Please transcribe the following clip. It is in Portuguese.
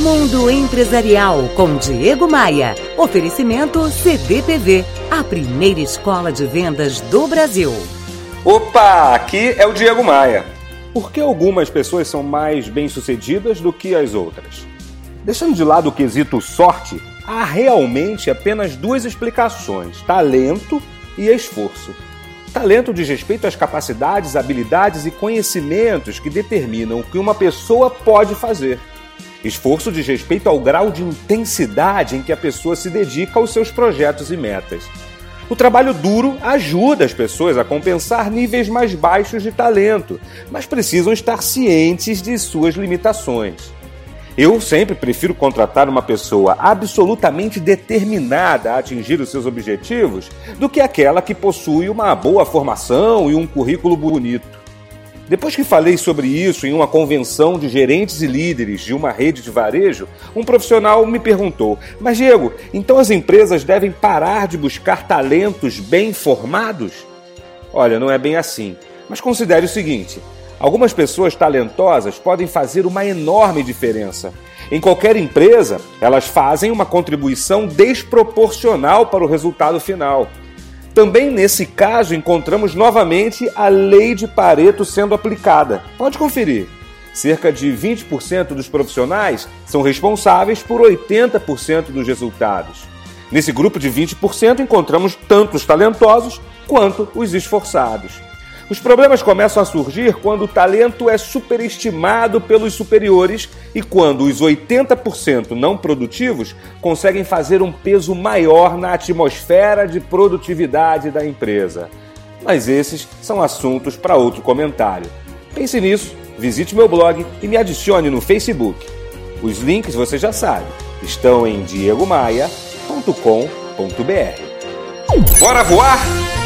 Mundo Empresarial com Diego Maia. Oferecimento CDPV, a primeira escola de vendas do Brasil. Opa, aqui é o Diego Maia. Por que algumas pessoas são mais bem-sucedidas do que as outras? Deixando de lado o quesito sorte, há realmente apenas duas explicações: talento e esforço. Talento diz respeito às capacidades, habilidades e conhecimentos que determinam o que uma pessoa pode fazer. Esforço diz respeito ao grau de intensidade em que a pessoa se dedica aos seus projetos e metas. O trabalho duro ajuda as pessoas a compensar níveis mais baixos de talento, mas precisam estar cientes de suas limitações. Eu sempre prefiro contratar uma pessoa absolutamente determinada a atingir os seus objetivos do que aquela que possui uma boa formação e um currículo bonito. Depois que falei sobre isso em uma convenção de gerentes e líderes de uma rede de varejo, um profissional me perguntou: Mas, Diego, então as empresas devem parar de buscar talentos bem formados? Olha, não é bem assim. Mas considere o seguinte: algumas pessoas talentosas podem fazer uma enorme diferença. Em qualquer empresa, elas fazem uma contribuição desproporcional para o resultado final. Também nesse caso encontramos novamente a lei de Pareto sendo aplicada. Pode conferir. Cerca de 20% dos profissionais são responsáveis por 80% dos resultados. Nesse grupo de 20% encontramos tanto os talentosos quanto os esforçados. Os problemas começam a surgir quando o talento é superestimado pelos superiores e quando os 80% não produtivos conseguem fazer um peso maior na atmosfera de produtividade da empresa. Mas esses são assuntos para outro comentário. Pense nisso, visite meu blog e me adicione no Facebook. Os links você já sabe, estão em diegomaia.com.br. Bora voar?